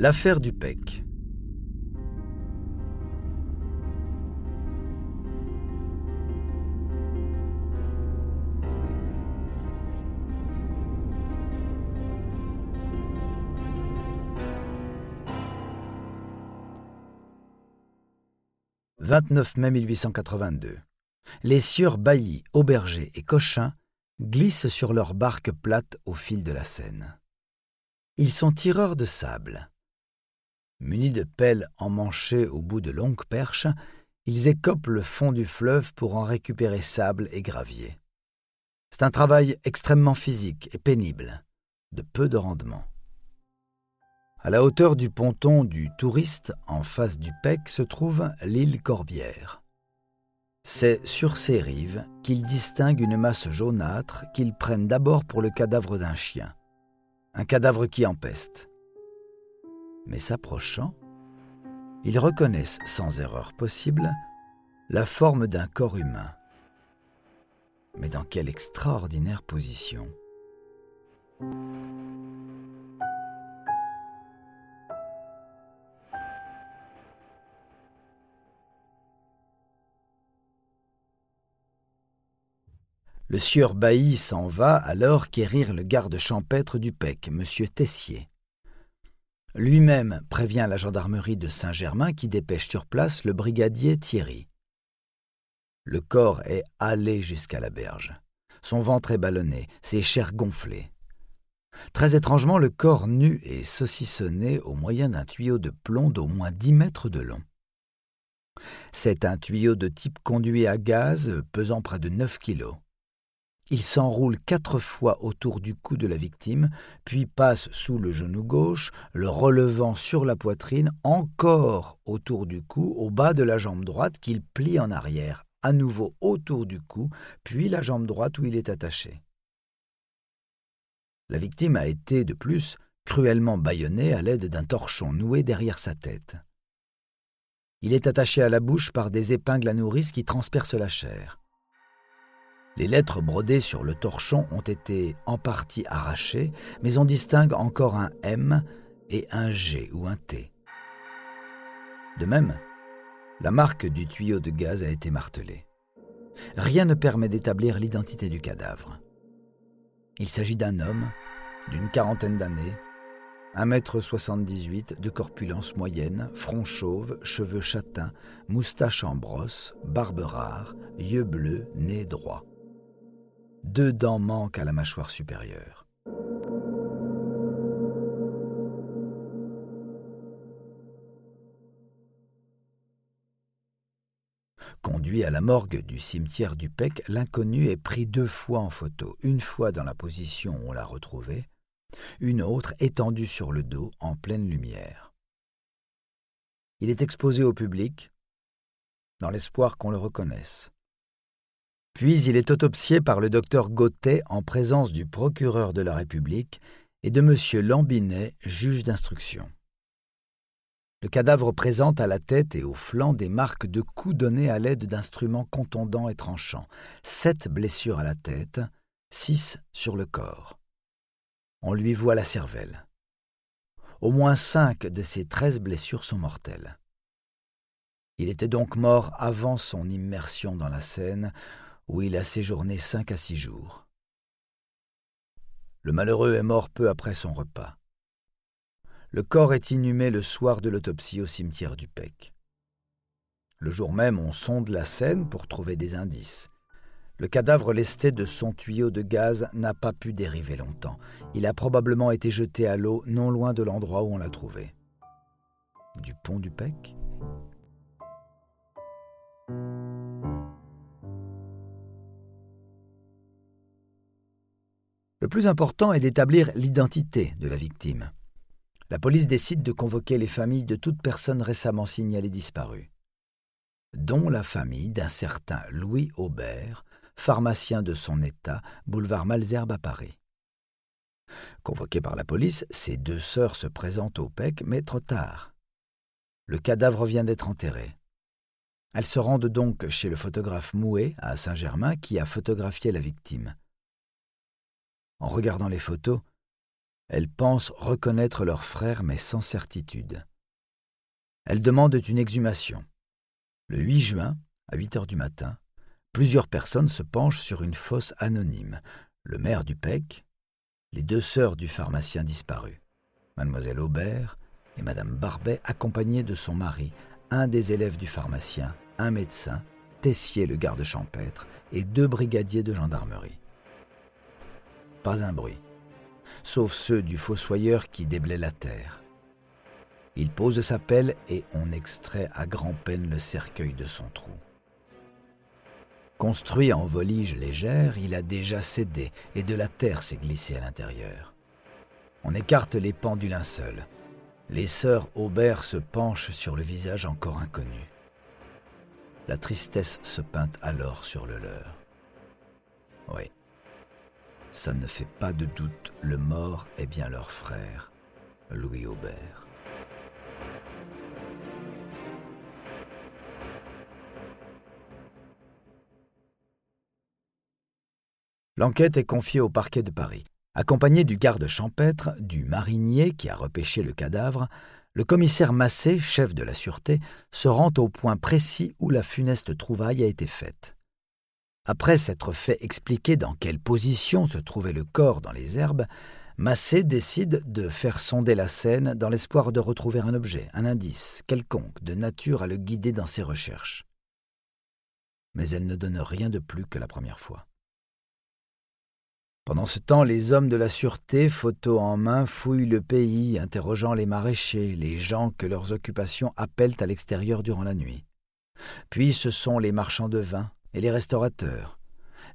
L'affaire du PEC. « 29 mai 1882. Les sieurs Bailly, Auberger et Cochin glissent sur leur barque plate au fil de la Seine. Ils sont tireurs de sable. Munis de pelles emmanchées au bout de longues perches, ils écopent le fond du fleuve pour en récupérer sable et gravier. C'est un travail extrêmement physique et pénible, de peu de rendement. À la hauteur du ponton du Touriste, en face du Pec, se trouve l'île Corbière. C'est sur ces rives qu'ils distinguent une masse jaunâtre qu'ils prennent d'abord pour le cadavre d'un chien, un cadavre qui empeste mais s'approchant, ils reconnaissent sans erreur possible la forme d'un corps humain. Mais dans quelle extraordinaire position Le sieur Bailly s'en va alors quérir le garde champêtre du PEC, M. Tessier. Lui-même prévient la gendarmerie de Saint-Germain qui dépêche sur place le brigadier Thierry. Le corps est halé jusqu'à la berge. Son ventre est ballonné, ses chairs gonflées. Très étrangement, le corps nu est saucissonné au moyen d'un tuyau de plomb d'au moins dix mètres de long. C'est un tuyau de type conduit à gaz pesant près de neuf kilos. Il s'enroule quatre fois autour du cou de la victime, puis passe sous le genou gauche, le relevant sur la poitrine, encore autour du cou, au bas de la jambe droite qu'il plie en arrière, à nouveau autour du cou, puis la jambe droite où il est attaché. La victime a été, de plus, cruellement bâillonnée à l'aide d'un torchon noué derrière sa tête. Il est attaché à la bouche par des épingles à nourrice qui transpercent la chair. Les lettres brodées sur le torchon ont été en partie arrachées, mais on distingue encore un M et un G ou un T. De même, la marque du tuyau de gaz a été martelée. Rien ne permet d'établir l'identité du cadavre. Il s'agit d'un homme d'une quarantaine d'années, 1m78 de corpulence moyenne, front chauve, cheveux châtains, moustache en brosse, barbe rare, yeux bleus, nez droit. Deux dents manquent à la mâchoire supérieure. Conduit à la morgue du cimetière du Pec, l'inconnu est pris deux fois en photo, une fois dans la position où on l'a retrouvé, une autre étendue sur le dos en pleine lumière. Il est exposé au public, dans l'espoir qu'on le reconnaisse. Puis il est autopsié par le docteur Gauthet en présence du procureur de la République et de M. Lambinet, juge d'instruction. Le cadavre présente à la tête et au flanc des marques de coups donnés à l'aide d'instruments contondants et tranchants, sept blessures à la tête, six sur le corps. On lui voit la cervelle. Au moins cinq de ces treize blessures sont mortelles. Il était donc mort avant son immersion dans la Seine, où il a séjourné cinq à six jours. Le malheureux est mort peu après son repas. Le corps est inhumé le soir de l'autopsie au cimetière du Pec. Le jour même, on sonde la Seine pour trouver des indices. Le cadavre lesté de son tuyau de gaz n'a pas pu dériver longtemps. Il a probablement été jeté à l'eau non loin de l'endroit où on l'a trouvé. Du pont du Pec? Le plus important est d'établir l'identité de la victime. La police décide de convoquer les familles de toute personne récemment signalée disparue, dont la famille d'un certain Louis Aubert, pharmacien de son état, boulevard Malzerbe à Paris. Convoquées par la police, ces deux sœurs se présentent au PEC, mais trop tard. Le cadavre vient d'être enterré. Elles se rendent donc chez le photographe Mouet à Saint-Germain qui a photographié la victime. En regardant les photos, Elles pensent reconnaître leur frère, mais sans certitude. Elles demandent une exhumation. Le 8 juin, à 8 heures du matin, plusieurs personnes se penchent sur une fosse anonyme. Le maire du PEC, les deux sœurs du pharmacien disparu, mademoiselle Aubert et madame Barbet, accompagnées de son mari, un des élèves du pharmacien, un médecin, Tessier le garde champêtre et deux brigadiers de gendarmerie. Pas un bruit, sauf ceux du fossoyeur qui déblaye la terre. Il pose sa pelle et on extrait à grand-peine le cercueil de son trou. Construit en volige légère, il a déjà cédé et de la terre s'est glissée à l'intérieur. On écarte les pans du linceul. Les sœurs Aubert se penchent sur le visage encore inconnu. La tristesse se peint alors sur le leur. Ça ne fait pas de doute, le mort est bien leur frère, Louis Aubert. L'enquête est confiée au parquet de Paris. Accompagné du garde champêtre, du marinier qui a repêché le cadavre, le commissaire Massé, chef de la sûreté, se rend au point précis où la funeste trouvaille a été faite. Après s'être fait expliquer dans quelle position se trouvait le corps dans les herbes, Massé décide de faire sonder la scène dans l'espoir de retrouver un objet, un indice quelconque de nature à le guider dans ses recherches. Mais elle ne donne rien de plus que la première fois. Pendant ce temps, les hommes de la sûreté, photo en main, fouillent le pays, interrogeant les maraîchers, les gens que leurs occupations appellent à l'extérieur durant la nuit. Puis ce sont les marchands de vin, et les restaurateurs,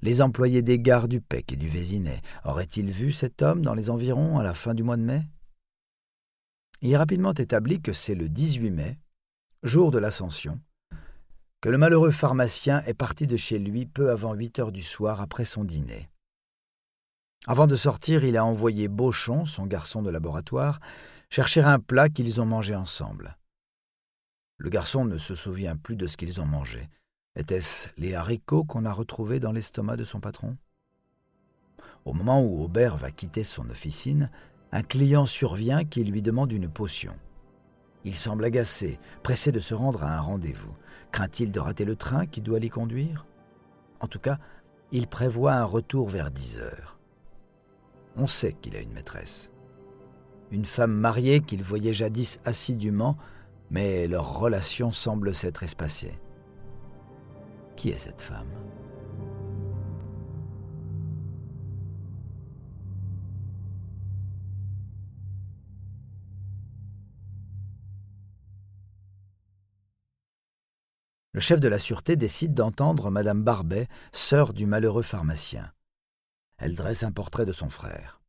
les employés des gares du Pec et du Vésinet. Auraient-ils vu cet homme dans les environs à la fin du mois de mai? Il est rapidement établi que c'est le 18 mai, jour de l'Ascension, que le malheureux pharmacien est parti de chez lui peu avant huit heures du soir après son dîner. Avant de sortir, il a envoyé Beauchamp, son garçon de laboratoire, chercher un plat qu'ils ont mangé ensemble. Le garçon ne se souvient plus de ce qu'ils ont mangé. Était-ce les haricots qu'on a retrouvés dans l'estomac de son patron? Au moment où Aubert va quitter son officine, un client survient qui lui demande une potion. Il semble agacé, pressé de se rendre à un rendez-vous. Craint-il de rater le train qui doit l'y conduire? En tout cas, il prévoit un retour vers dix heures. On sait qu'il a une maîtresse. Une femme mariée qu'il voyait jadis assidûment, mais leur relation semble s'être espacée. Qui est cette femme? Le chef de la sûreté décide d'entendre Madame Barbet, sœur du malheureux pharmacien. Elle dresse un portrait de son frère.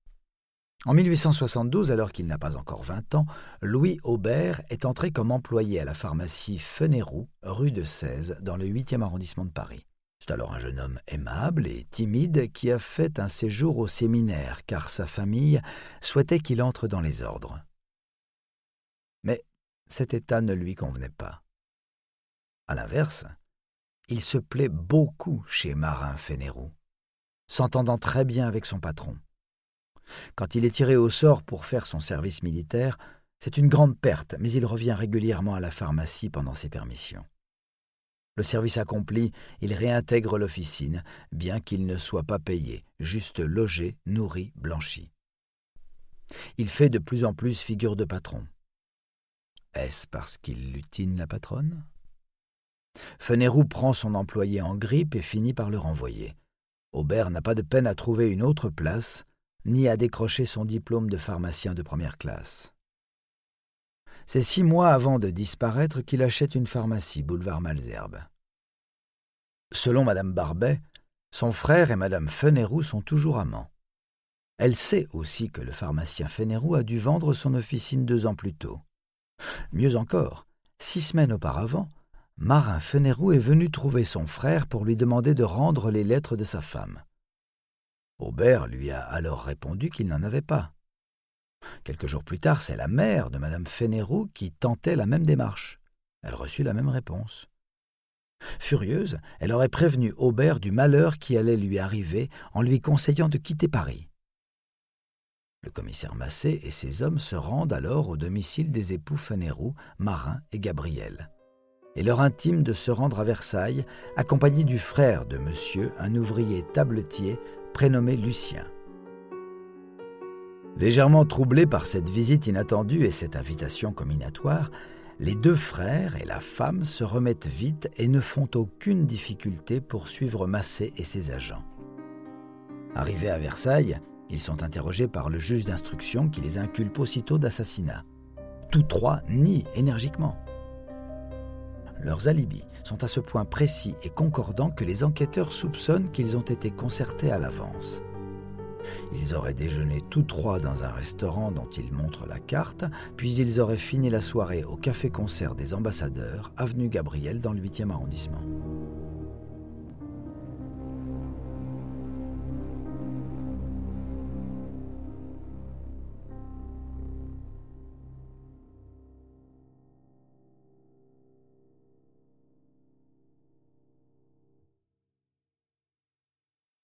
En 1872, alors qu'il n'a pas encore vingt ans, Louis Aubert est entré comme employé à la pharmacie Fenéroux, rue de 16, dans le 8e arrondissement de Paris. C'est alors un jeune homme aimable et timide qui a fait un séjour au séminaire car sa famille souhaitait qu'il entre dans les ordres. Mais cet état ne lui convenait pas. À l'inverse, il se plaît beaucoup chez Marin Fénérou, s'entendant très bien avec son patron. Quand il est tiré au sort pour faire son service militaire, c'est une grande perte, mais il revient régulièrement à la pharmacie pendant ses permissions. Le service accompli, il réintègre l'officine, bien qu'il ne soit pas payé, juste logé, nourri, blanchi. Il fait de plus en plus figure de patron. Est-ce parce qu'il lutine la patronne? Fenerou prend son employé en grippe et finit par le renvoyer. Aubert n'a pas de peine à trouver une autre place, ni à décrocher son diplôme de pharmacien de première classe. C'est six mois avant de disparaître qu'il achète une pharmacie, boulevard Malzerbe. Selon Madame Barbet, son frère et Madame Fenerou sont toujours amants. Elle sait aussi que le pharmacien Fenerou a dû vendre son officine deux ans plus tôt. Mieux encore, six semaines auparavant, Marin Fenerou est venu trouver son frère pour lui demander de rendre les lettres de sa femme. Aubert lui a alors répondu qu'il n'en avait pas. Quelques jours plus tard, c'est la mère de Madame Fénérou qui tentait la même démarche. Elle reçut la même réponse. Furieuse, elle aurait prévenu Aubert du malheur qui allait lui arriver en lui conseillant de quitter Paris. Le commissaire Massé et ses hommes se rendent alors au domicile des époux Fanerou, Marin et Gabriel. Et leur intime de se rendre à Versailles, accompagné du frère de monsieur, un ouvrier tabletier prénommé Lucien. Légèrement troublés par cette visite inattendue et cette invitation combinatoire, les deux frères et la femme se remettent vite et ne font aucune difficulté pour suivre Massé et ses agents. Arrivés à Versailles, ils sont interrogés par le juge d'instruction qui les inculpe aussitôt d'assassinat. Tous trois nient énergiquement. Leurs alibis sont à ce point précis et concordants que les enquêteurs soupçonnent qu'ils ont été concertés à l'avance. Ils auraient déjeuné tous trois dans un restaurant dont ils montrent la carte, puis ils auraient fini la soirée au café-concert des ambassadeurs, avenue Gabriel, dans le 8e arrondissement.